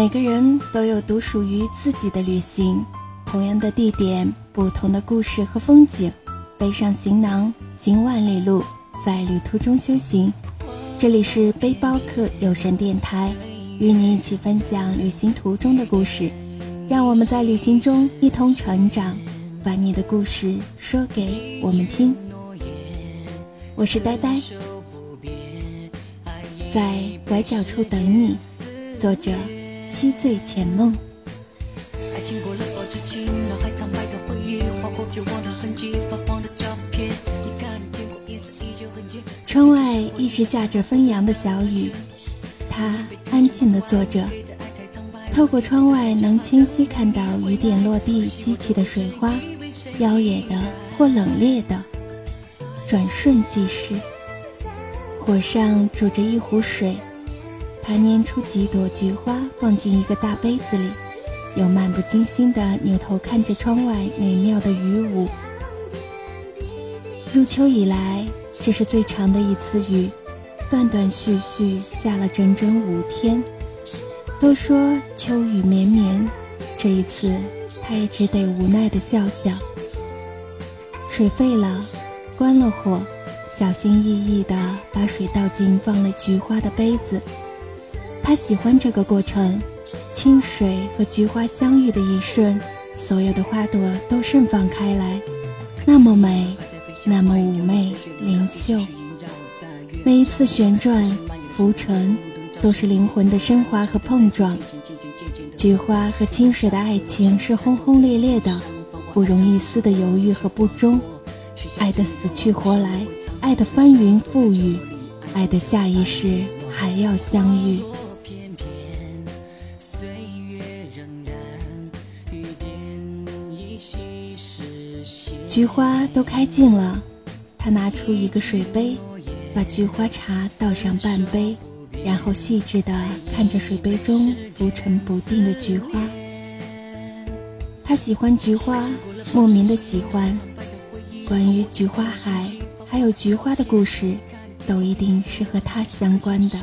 每个人都有独属于自己的旅行，同样的地点，不同的故事和风景。背上行囊，行万里路，在旅途中修行。这里是背包客有声电台，与你一起分享旅行途中的故事。让我们在旅行中一同成长，把你的故事说给我们听。我是呆呆，在拐角处等你。作者。惜醉前梦。窗外一直下着纷扬的小雨，他安静地坐着，透过窗外能清晰看到雨点落地激起的水花，妖冶的或冷冽的，转瞬即逝。火上煮着一壶水。他拈出几朵菊花，放进一个大杯子里，又漫不经心地扭头看着窗外美妙的雨舞。入秋以来，这是最长的一次雨，断断续续下了整整五天。都说秋雨绵绵，这一次他也只得无奈地笑笑。水沸了，关了火，小心翼翼地把水倒进放了菊花的杯子。他喜欢这个过程，清水和菊花相遇的一瞬，所有的花朵都盛放开来，那么美，那么妩媚灵秀。每一次旋转、浮沉，都是灵魂的升华和碰撞。菊花和清水的爱情是轰轰烈烈的，不容一丝的犹豫和不忠，爱的死去活来，爱的翻云覆雨，爱的下一世还要相遇。菊花都开尽了，他拿出一个水杯，把菊花茶倒上半杯，然后细致地看着水杯中浮沉不定的菊花。他喜欢菊花，莫名的喜欢。关于菊花海，还有菊花的故事，都一定是和他相关的。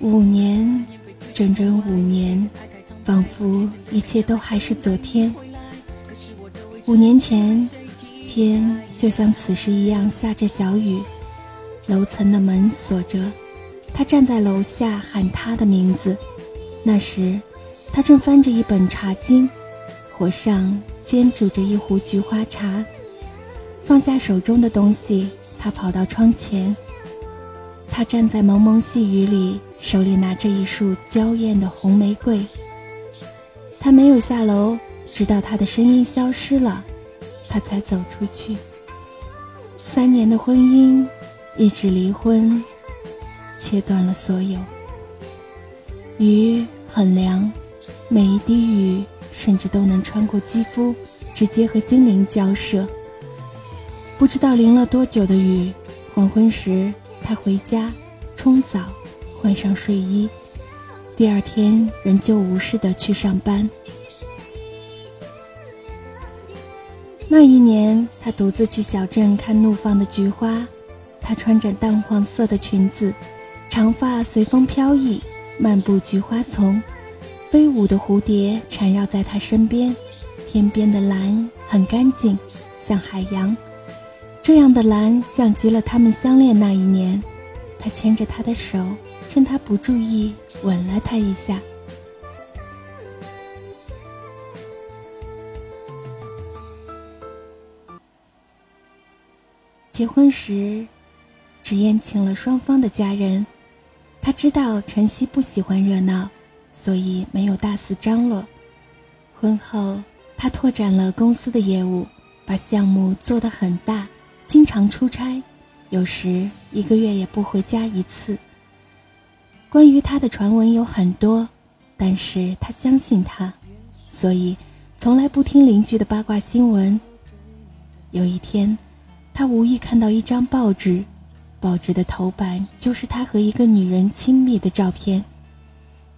五年，整整五年，仿佛一切都还是昨天。五年前，天就像此时一样下着小雨，楼层的门锁着，他站在楼下喊他的名字。那时，他正翻着一本茶经，火上煎煮着一壶菊花茶。放下手中的东西，他跑到窗前。他站在蒙蒙细雨里，手里拿着一束娇艳的红玫瑰。他没有下楼。直到他的声音消失了，他才走出去。三年的婚姻，一纸离婚，切断了所有。雨很凉，每一滴雨甚至都能穿过肌肤，直接和心灵交涉。不知道淋了多久的雨，黄昏时他回家冲澡，换上睡衣，第二天仍旧无事的去上班。那一年，他独自去小镇看怒放的菊花。她穿着淡黄色的裙子，长发随风飘逸，漫步菊花丛。飞舞的蝴蝶缠绕在她身边，天边的蓝很干净，像海洋。这样的蓝像极了他们相恋那一年。他牵着她的手，趁她不注意，吻了她一下。结婚时，纸燕请了双方的家人。他知道晨曦不喜欢热闹，所以没有大肆张罗。婚后，他拓展了公司的业务，把项目做得很大，经常出差，有时一个月也不回家一次。关于他的传闻有很多，但是他相信他，所以从来不听邻居的八卦新闻。有一天。他无意看到一张报纸，报纸的头版就是他和一个女人亲密的照片。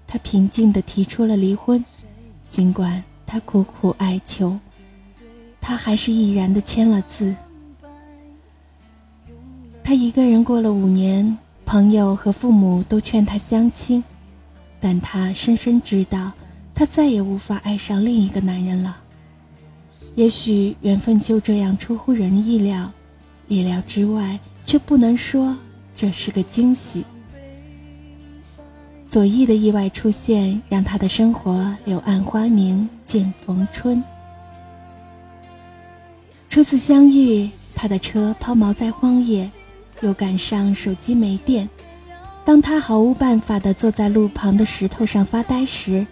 他平静地提出了离婚，尽管他苦苦哀求，他还是毅然地签了字。他一个人过了五年，朋友和父母都劝他相亲，但他深深知道，他再也无法爱上另一个男人了。也许缘分就这样出乎人意料，意料之外，却不能说这是个惊喜。左翼的意外出现，让他的生活柳暗花明见逢春。初次相遇，他的车抛锚在荒野，又赶上手机没电。当他毫无办法地坐在路旁的石头上发呆时，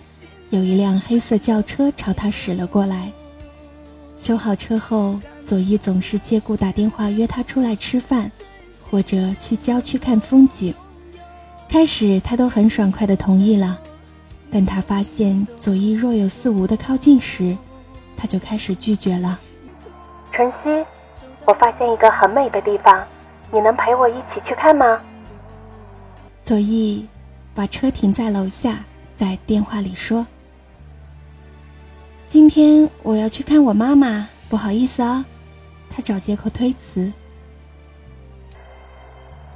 有一辆黑色轿车朝他驶了过来。修好车后，佐伊总是借故打电话约他出来吃饭，或者去郊区看风景。开始他都很爽快地同意了，但他发现佐伊若有似无的靠近时，他就开始拒绝了。晨曦，我发现一个很美的地方，你能陪我一起去看吗？左一把车停在楼下，在电话里说。今天我要去看我妈妈，不好意思啊。他找借口推辞。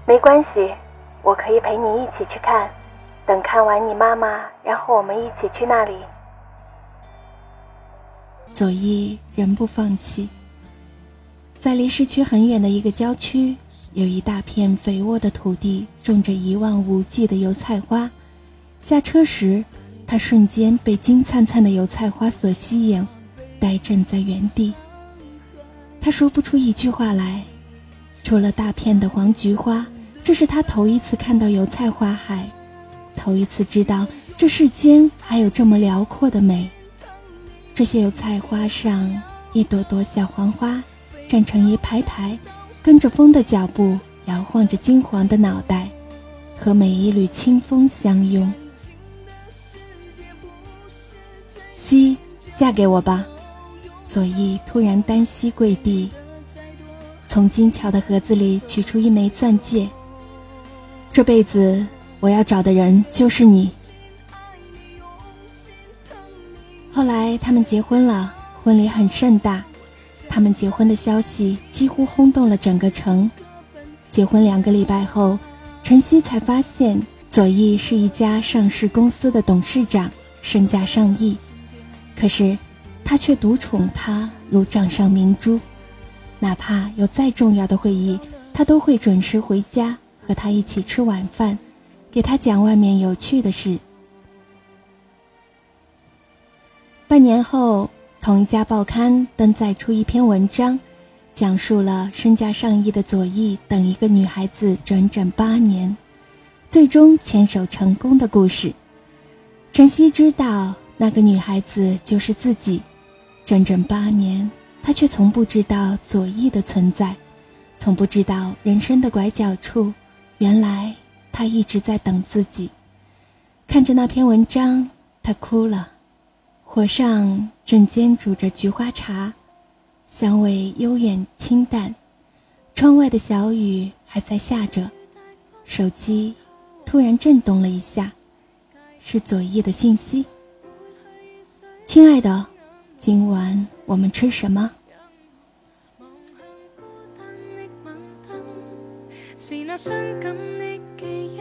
没关系，我可以陪你一起去看。等看完你妈妈，然后我们一起去那里。左一仍不放弃。在离市区很远的一个郊区，有一大片肥沃的土地，种着一望无际的油菜花。下车时。他瞬间被金灿灿的油菜花所吸引，呆站在原地。他说不出一句话来，除了大片的黄菊花，这是他头一次看到油菜花海，头一次知道这世间还有这么辽阔的美。这些油菜花上，一朵朵小黄花站成一排排，跟着风的脚步摇晃着金黄的脑袋，和每一缕清风相拥。西，嫁给我吧！左翼突然单膝跪地，从精巧的盒子里取出一枚钻戒。这辈子我要找的人就是你。后来他们结婚了，婚礼很盛大，他们结婚的消息几乎轰动了整个城。结婚两个礼拜后，晨曦才发现左翼是一家上市公司的董事长，身价上亿。可是，他却独宠她如掌上明珠，哪怕有再重要的会议，他都会准时回家和她一起吃晚饭，给她讲外面有趣的事。半年后，同一家报刊登载出一篇文章，讲述了身价上亿的左翼等一个女孩子整整八年，最终牵手成功的故事。晨曦知道。那个女孩子就是自己，整整八年，她却从不知道左翼的存在，从不知道人生的拐角处，原来他一直在等自己。看着那篇文章，她哭了。火上正煎煮着菊花茶，香味悠远清淡。窗外的小雨还在下着，手机突然震动了一下，是左翼的信息。亲爱的，今晚我们吃什么？是那伤感的记忆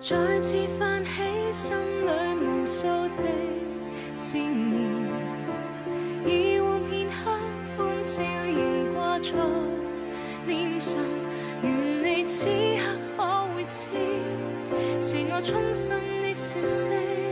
再次泛起心里无数的思念，以往片刻欢笑仍挂在脸上，愿你此刻可会知。是我衷心的说声。